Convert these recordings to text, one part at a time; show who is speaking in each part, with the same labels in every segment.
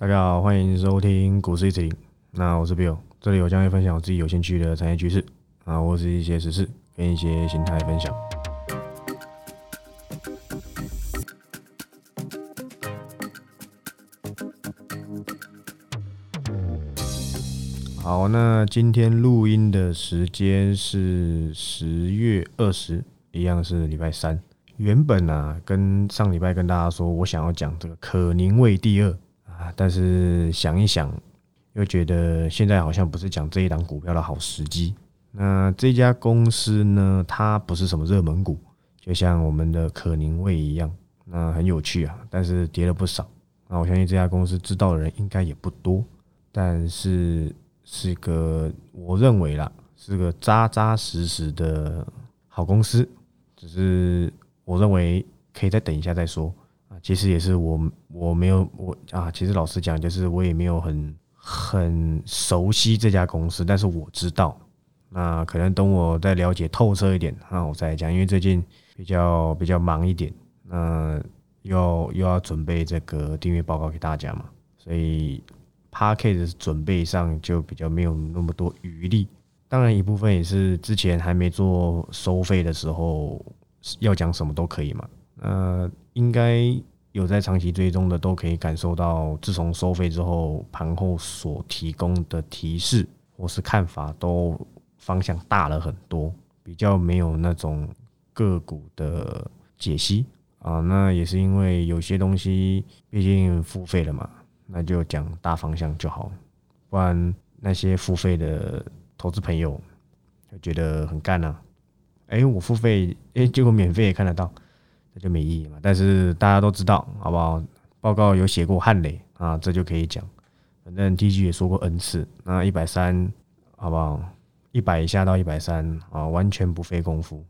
Speaker 1: 大家好，欢迎收听股市一零。那我是 Bill，这里我将会分享我自己有兴趣的产业趋势啊，或是一些实事跟一些形态分享。好，那今天录音的时间是十月二十，一样是礼拜三。原本啊，跟上礼拜跟大家说我想要讲这个可宁味第二啊，但是想一想，又觉得现在好像不是讲这一档股票的好时机。那这家公司呢，它不是什么热门股，就像我们的可宁味一样，那很有趣啊，但是跌了不少。那我相信这家公司知道的人应该也不多，但是。是个我认为啦，是个扎扎实实的好公司，只是我认为可以再等一下再说。其实也是我我没有我啊，其实老实讲，就是我也没有很很熟悉这家公司，但是我知道，那可能等我再了解透彻一点那，我再讲。因为最近比较比较忙一点，那又又要准备这个订阅报告给大家嘛，所以。p a r k 的准备上就比较没有那么多余力，当然一部分也是之前还没做收费的时候要讲什么都可以嘛。呃，应该有在长期追踪的都可以感受到，自从收费之后，盘后所提供的提示或是看法都方向大了很多，比较没有那种个股的解析啊。那也是因为有些东西毕竟付费了嘛。那就讲大方向就好，不然那些付费的投资朋友就觉得很干呐。哎，我付费，哎，结果免费也看得到，就没意义嘛。但是大家都知道，好不好？报告有写过汉雷啊，这就可以讲。反正 T G 也说过 N 次，那一百三，好不好？一百以下到一百三啊，完全不费功夫。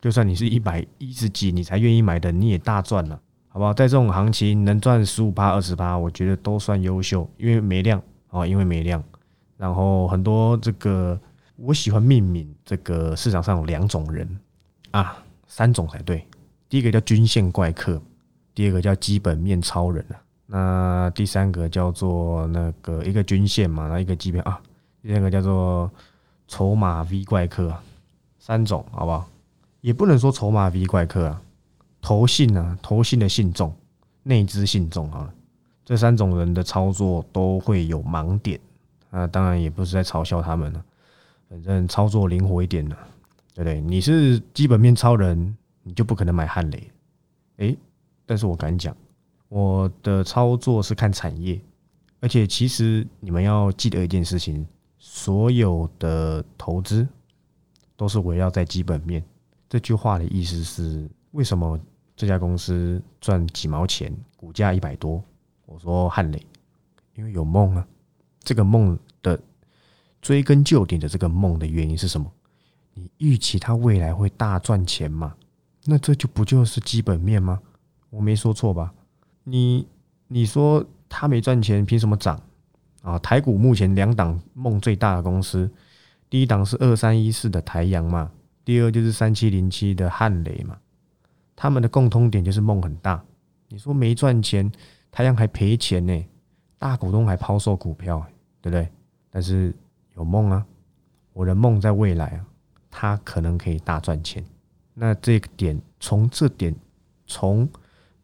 Speaker 1: 就算你是一百一十几，你才愿意买的，你也大赚了。好不好？在这种行情能赚十五趴、二十趴，我觉得都算优秀，因为没量啊，因为没量。然后很多这个，我喜欢命名这个市场上有两种人啊，三种才对。第一个叫均线怪客，第二个叫基本面超人啊。那第三个叫做那个一个均线嘛，然后一个基本啊，第三个叫做筹码 V 怪客啊。三种好不好？也不能说筹码 V 怪客啊。投信啊，投信的信众，内资信众啊，这三种人的操作都会有盲点啊。当然也不是在嘲笑他们了，反正操作灵活一点呢，对不对？你是基本面超人，你就不可能买汉雷。诶，但是我敢讲，我的操作是看产业，而且其实你们要记得一件事情，所有的投资都是围绕在基本面。这句话的意思是为什么？这家公司赚几毛钱，股价一百多。我说汉雷，因为有梦啊。这个梦的追根究底的这个梦的原因是什么？你预期它未来会大赚钱吗？那这就不就是基本面吗？我没说错吧？你你说他没赚钱，凭什么涨啊？台股目前两档梦最大的公司，第一档是二三一四的台阳嘛，第二就是三七零七的汉雷嘛。他们的共通点就是梦很大。你说没赚钱，台阳还赔钱呢，大股东还抛售股票，对不对？但是有梦啊，我的梦在未来啊，他可能可以大赚钱。那这个点，从这点，从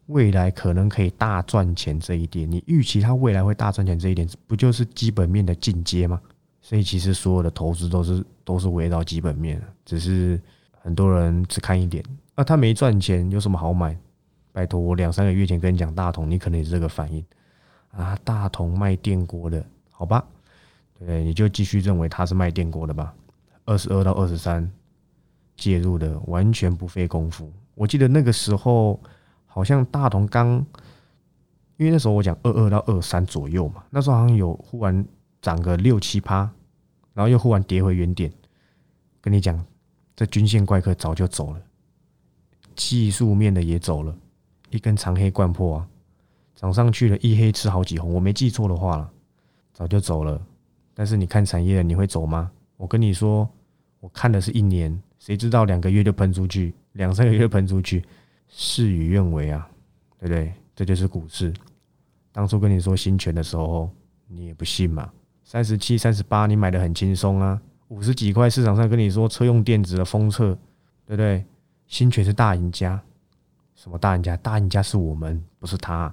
Speaker 1: 未来可能可以大赚钱这一点，你预期它未来会大赚钱这一点，不就是基本面的进阶吗？所以其实所有的投资都是都是围绕基本面，只是很多人只看一点。那他没赚钱，有什么好买？拜托，我两三个月前跟你讲大同，你可能也是这个反应啊。大同卖电锅的，好吧？对，你就继续认为他是卖电锅的吧。二十二到二十三介入的，完全不费功夫。我记得那个时候好像大同刚，因为那时候我讲二二到二三左右嘛，那时候好像有忽然涨个六七趴，然后又忽然跌回原点。跟你讲，这均线怪客早就走了。技术面的也走了，一根长黑贯破啊，涨上去了，一黑吃好几红，我没记错的话了，早就走了。但是你看产业，你会走吗？我跟你说，我看的是一年，谁知道两个月就喷出去，两三个月喷出去，事与愿违啊，对不对？这就是股市。当初跟你说新权的时候，你也不信嘛？三十七、三十八，你买的很轻松啊。五十几块市场上跟你说车用电子的封测，对不对？新权是大赢家，什么大赢家？大赢家是我们，不是他。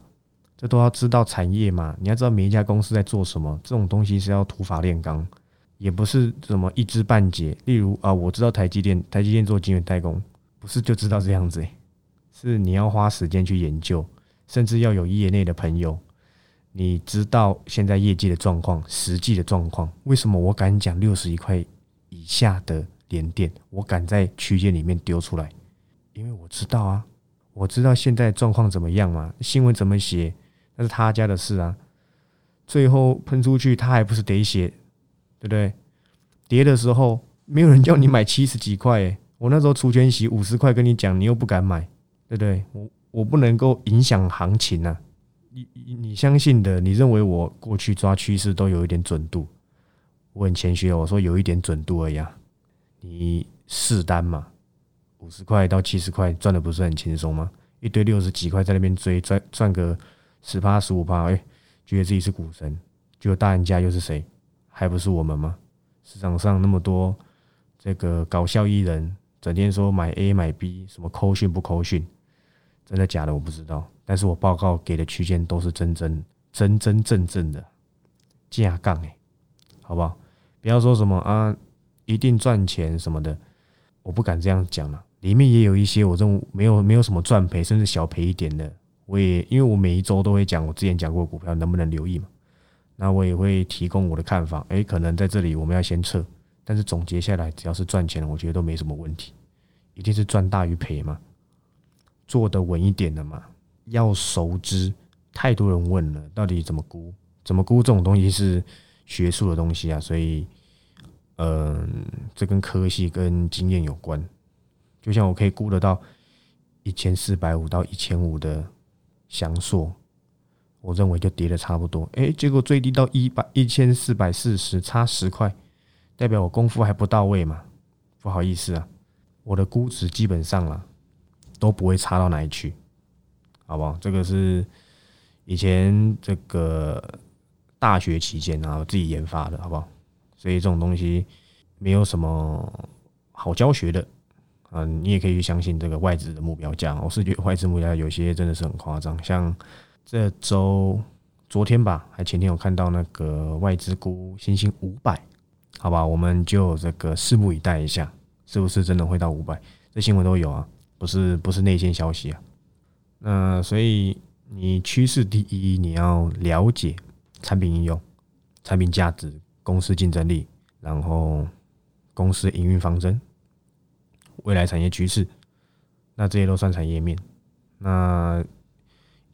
Speaker 1: 这都要知道产业嘛？你要知道每一家公司在做什么，这种东西是要土法炼钢，也不是什么一知半解。例如啊，我知道台积电，台积电做晶圆代工，不是就知道这样子，是你要花时间去研究，甚至要有业内的朋友。你知道现在业绩的状况，实际的状况，为什么我敢讲六十一块以下的连电，我敢在区间里面丢出来？因为我知道啊，我知道现在状况怎么样嘛，新闻怎么写，那是他家的事啊。最后喷出去，他还不是得写，对不对？跌的时候，没有人叫你买七十几块，我那时候除权息五十块跟你讲，你又不敢买，对不对？我我不能够影响行情啊。你你相信的，你认为我过去抓趋势都有一点准度？我很谦虚，我说有一点准度而已啊。你试单嘛，五十块到七十块赚的不是很轻松吗？一堆六十几块在那边追，赚赚个十八十五趴，哎，觉得自己是股神，就大赢家又是谁？还不是我们吗？市场上那么多这个搞笑艺人，整天说买 A 买 B，什么扣讯不扣讯？真的假的我不知道，但是我报告给的区间都是真真真真正正的架杠哎，好不好？不要说什么啊，一定赚钱什么的，我不敢这样讲了。里面也有一些我这种没有没有什么赚赔，甚至小赔一点的，我也因为我每一周都会讲我之前讲过股票能不能留意嘛，那我也会提供我的看法。诶，可能在这里我们要先撤，但是总结下来，只要是赚钱的，我觉得都没什么问题，一定是赚大于赔嘛。做的稳一点的嘛，要熟知。太多人问了，到底怎么估？怎么估这种东西是学术的东西啊，所以，嗯，这跟科系跟经验有关。就像我可以估得到一千四百五到一千五的翔硕，我认为就跌的差不多。哎，结果最低到一百一千四百四十，差十块，代表我功夫还不到位嘛？不好意思啊，我的估值基本上了。都不会差到哪里去，好不好？这个是以前这个大学期间啊自己研发的，好不好？所以这种东西没有什么好教学的嗯，你也可以去相信这个外资的目标价。我是觉得外资目标有些真的是很夸张，像这周昨天吧，还前天有看到那个外资估新兴五百，好吧？我们就这个拭目以待一下，是不是真的会到五百？这新闻都有啊。不是不是内线消息啊，那所以你趋势第一，你要了解产品应用、产品价值、公司竞争力，然后公司营运方针、未来产业趋势，那这些都算产业面。那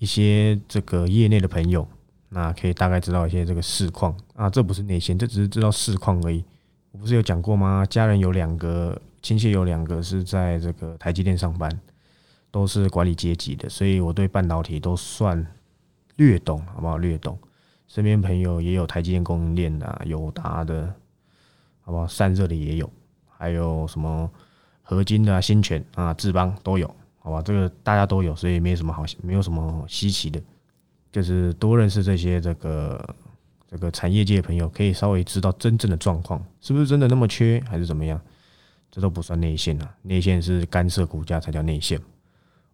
Speaker 1: 一些这个业内的朋友，那可以大概知道一些这个市况啊，这不是内线，这只是知道市况而已。我不是有讲过吗？家人有两个。亲戚有两个是在这个台积电上班，都是管理阶级的，所以我对半导体都算略懂，好不好？略懂。身边朋友也有台积电供应链的，友达的，好不好？散热的也有，还有什么合金的、啊新泉啊、智邦都有，好吧？这个大家都有，所以没什么好，没有什么稀奇的，就是多认识这些这个这个产业界的朋友，可以稍微知道真正的状况是不是真的那么缺，还是怎么样？这都不算内线啊，内线是干涉股价才叫内线。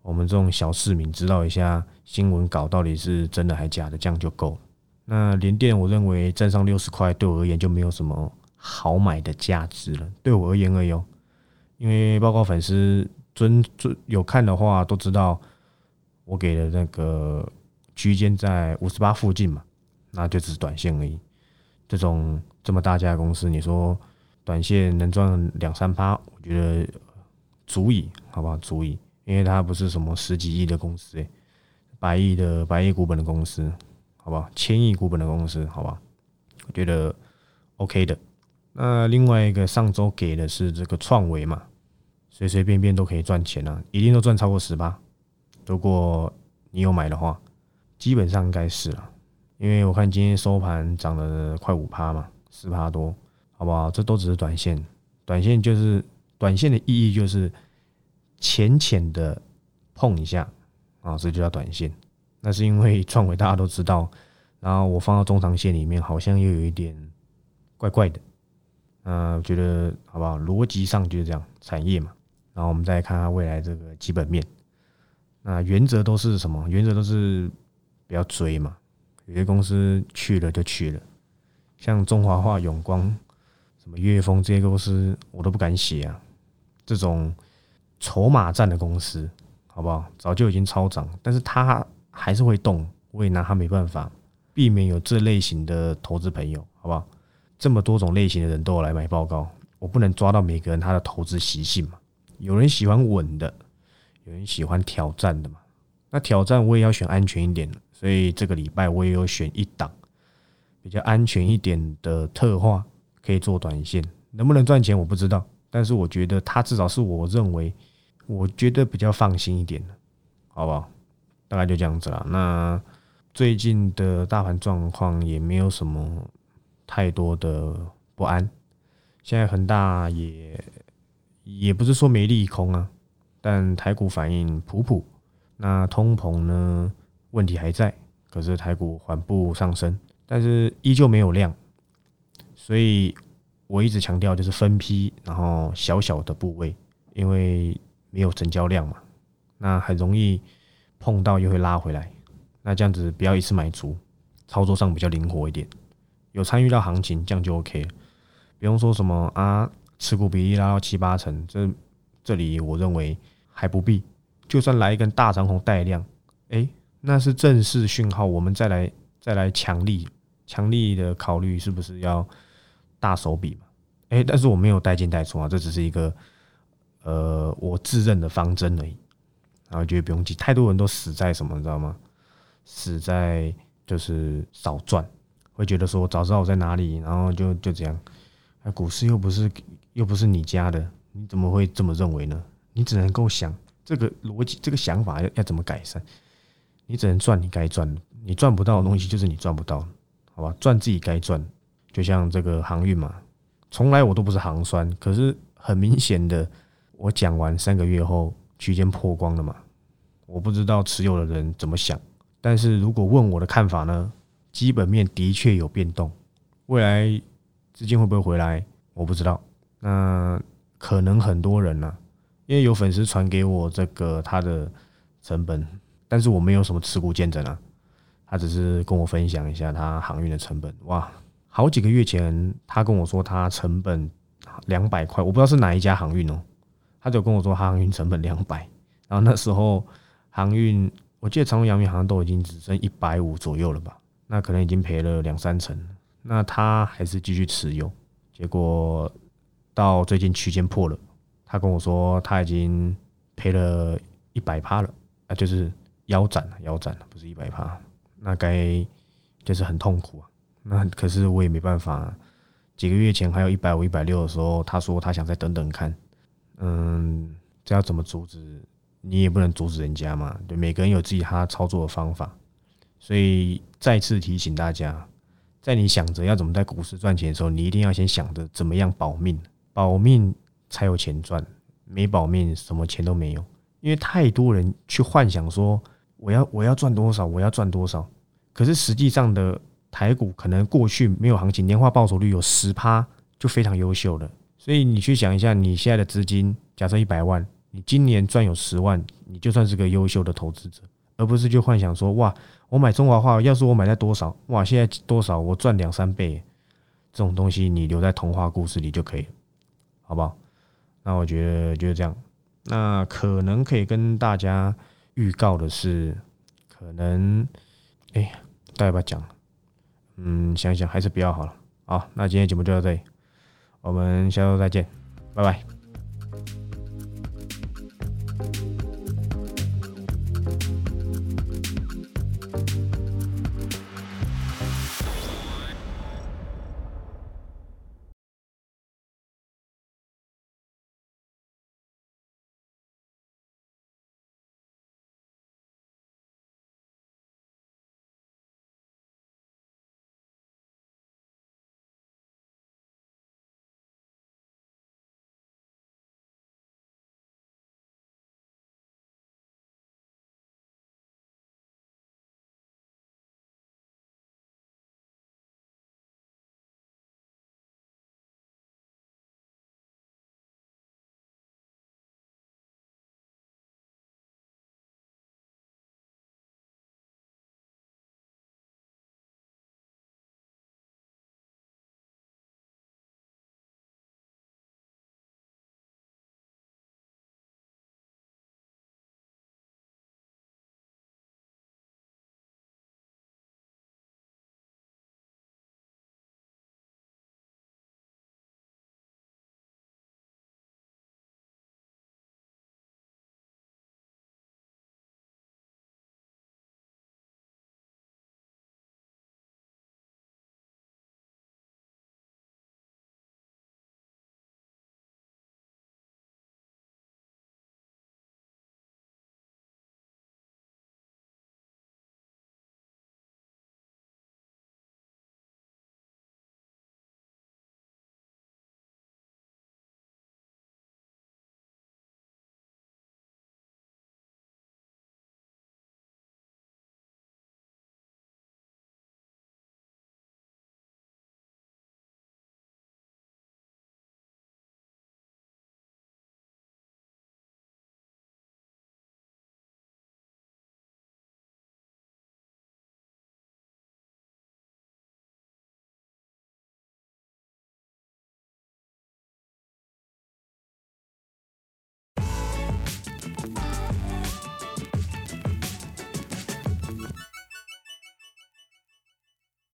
Speaker 1: 我们这种小市民知道一下新闻稿到底是真的还假的，这样就够了。那联电，我认为站上六十块，对我而言就没有什么好买的价值了。对我而言而已，因为包括粉丝尊尊有看的话，都知道我给的那个区间在五十八附近嘛，那就只是短线而已。这种这么大家公司，你说？短线能赚两三趴，我觉得足以，好不好？足以，因为它不是什么十几亿的公司，百亿的百亿股本的公司，好不好？千亿股本的公司，好吧？我觉得 OK 的。那另外一个上周给的是这个创维嘛，随随便便都可以赚钱啊，一定都赚超过十八。如果你有买的话，基本上应该是了，因为我看今天收盘涨了快五趴嘛，四趴多。好不好？这都只是短线，短线就是短线的意义就是浅浅的碰一下啊，这就叫短线。那是因为创维大家都知道，然后我放到中长线里面，好像又有一点怪怪的。嗯，我觉得好不好？逻辑上就是这样，产业嘛。然后我们再看看未来这个基本面。那原则都是什么？原则都是不要追嘛。有些公司去了就去了，像中华化、永光、什么岳峰这些公司，我都不敢写啊。这种筹码战的公司，好不好？早就已经超涨，但是它还是会动，我也拿它没办法。避免有这类型的投资朋友，好不好？这么多种类型的人都有来买报告，我不能抓到每个人他的投资习性嘛。有人喜欢稳的，有人喜欢挑战的嘛。那挑战我也要选安全一点的，所以这个礼拜我也有选一档比较安全一点的特化，可以做短线，能不能赚钱我不知道，但是我觉得它至少是我认为我觉得比较放心一点的，好不好？大概就这样子了。那最近的大盘状况也没有什么太多的不安，现在恒大也也不是说没利空啊，但台股反应普普。那通膨呢？问题还在，可是台股缓步上升，但是依旧没有量，所以我一直强调就是分批，然后小小的部位，因为没有成交量嘛，那很容易碰到又会拉回来，那这样子不要一次买足，操作上比较灵活一点，有参与到行情，这样就 OK，不用说什么啊，持股比例拉到七八成，这这里我认为还不必。就算来一根大长虹带量，哎，那是正式讯号，我们再来再来强力强力的考虑是不是要大手笔嘛？哎，但是我没有带进带出啊，这只是一个呃我自认的方针而已。然后觉得不用急，太多人都死在什么，你知道吗？死在就是少赚，会觉得说早知道我在哪里，然后就就这样。那股市又不是又不是你家的，你怎么会这么认为呢？你只能够想。这个逻辑，这个想法要要怎么改善？你只能赚你该赚的，你赚不到的东西就是你赚不到，好吧？赚自己该赚。就像这个航运嘛，从来我都不是航酸，可是很明显的，我讲完三个月后区间破光了嘛。我不知道持有的人怎么想，但是如果问我的看法呢，基本面的确有变动，未来资金会不会回来，我不知道。那可能很多人呢。因为有粉丝传给我这个他的成本，但是我没有什么持股见证啊，他只是跟我分享一下他航运的成本。哇，好几个月前他跟我说他成本两百块，我不知道是哪一家航运哦，他就跟我说他航运成本两百，然后那时候航运我记得长荣、阳明好像都已经只剩一百五左右了吧，那可能已经赔了两三成，那他还是继续持有，结果到最近区间破了。他跟我说他已经赔了一百趴了啊，就是腰斩了，腰斩了，不是一百趴，那该就是很痛苦啊。那可是我也没办法。几个月前还有一百五、一百六的时候，他说他想再等等看。嗯，这要怎么阻止？你也不能阻止人家嘛。对，每个人有自己他操作的方法。所以再次提醒大家，在你想着要怎么在股市赚钱的时候，你一定要先想着怎么样保命，保命。才有钱赚，没保命，什么钱都没有。因为太多人去幻想说，我要我要赚多少，我要赚多少。可是实际上的台股可能过去没有行情，年化报酬率有十趴就非常优秀了。所以你去想一下，你现在的资金假设一百万，你今年赚有十万，你就算是个优秀的投资者，而不是就幻想说，哇，我买中华化，要是我买在多少，哇，现在多少，我赚两三倍。这种东西你留在童话故事里就可以了，好不好？那我觉得就是这样。那可能可以跟大家预告的是，可能，哎，大家不要讲，嗯，想想还是不要好了。好，那今天节目就到这里，我们下周再见，拜拜。